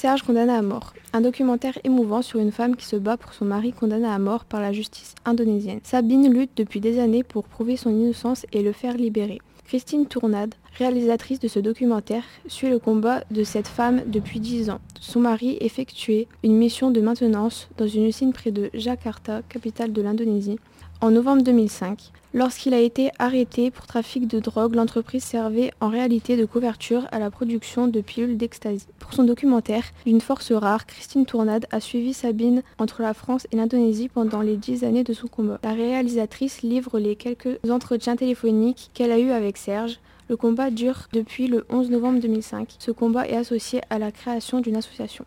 Serge condamné à mort. Un documentaire émouvant sur une femme qui se bat pour son mari condamné à mort par la justice indonésienne. Sabine lutte depuis des années pour prouver son innocence et le faire libérer. Christine Tournade, réalisatrice de ce documentaire, suit le combat de cette femme depuis 10 ans. Son mari effectuait une mission de maintenance dans une usine près de Jakarta, capitale de l'Indonésie, en novembre 2005. Lorsqu'il a été arrêté pour trafic de drogue, l'entreprise servait en réalité de couverture à la production de pilules d'ecstasy. Pour son documentaire D'une force rare, Christine Tournade a suivi Sabine entre la France et l'Indonésie pendant les dix années de son combat. La réalisatrice livre les quelques entretiens téléphoniques qu'elle a eus avec Serge, le combat dure depuis le 11 novembre 2005. Ce combat est associé à la création d'une association.